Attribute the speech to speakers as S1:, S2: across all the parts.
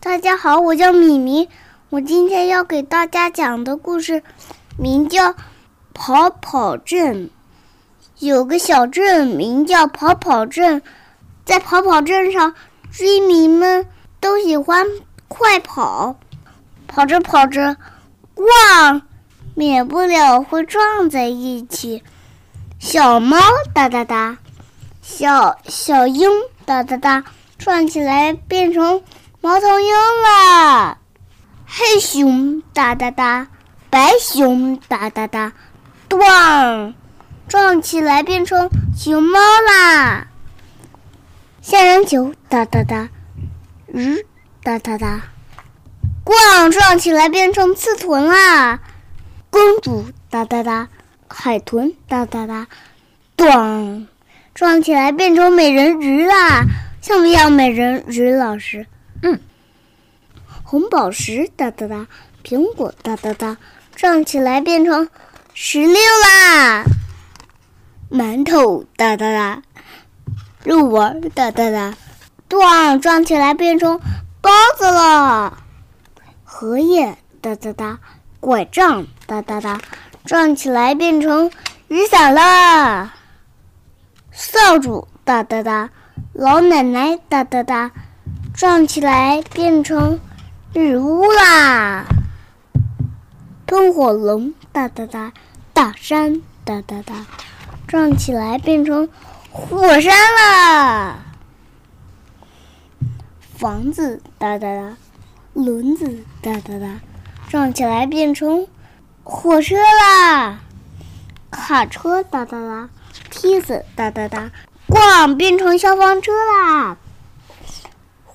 S1: 大家好，我叫米米。我今天要给大家讲的故事名叫《跑跑镇》。有个小镇名叫跑跑镇，在跑跑镇上，居民们都喜欢快跑。跑着跑着，哇，免不了会撞在一起。小猫哒哒哒，小小鹰哒哒哒，撞起来变成猫头鹰了。黑熊哒哒哒，白熊哒哒哒，咣，撞起来变成熊猫啦。仙人球哒哒哒，鱼哒哒哒，咣，撞起来变成刺豚啦。公主哒哒哒，海豚哒哒哒，咣，撞起来变成美人鱼啦。像不像美人鱼老师？
S2: 嗯。
S1: 红宝石哒哒哒，苹果哒哒哒，撞起来变成石榴啦。馒头哒哒哒，肉丸哒哒哒，撞撞起来变成包子了。荷叶哒哒哒，拐杖哒哒哒，撞起来变成雨伞了。扫帚哒哒哒，老奶奶哒哒哒，撞起来变成。日乌啦，喷火龙哒哒哒，大山哒哒哒，撞起来变成火山了。房子哒哒哒，轮子哒哒哒，撞起来变成火车啦。卡车哒哒哒，梯子哒哒哒，咣变成消防车啦。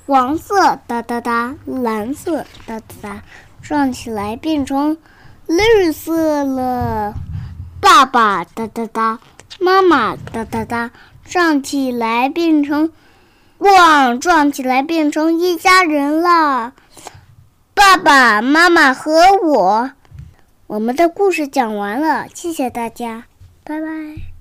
S1: 黄色哒哒哒，蓝色哒哒哒，撞起来变成绿色了。爸爸哒哒哒，妈妈哒哒哒，撞起来变成，哇，撞起来变成一家人了。爸爸妈妈和我，我们的故事讲完了，谢谢大家，拜拜。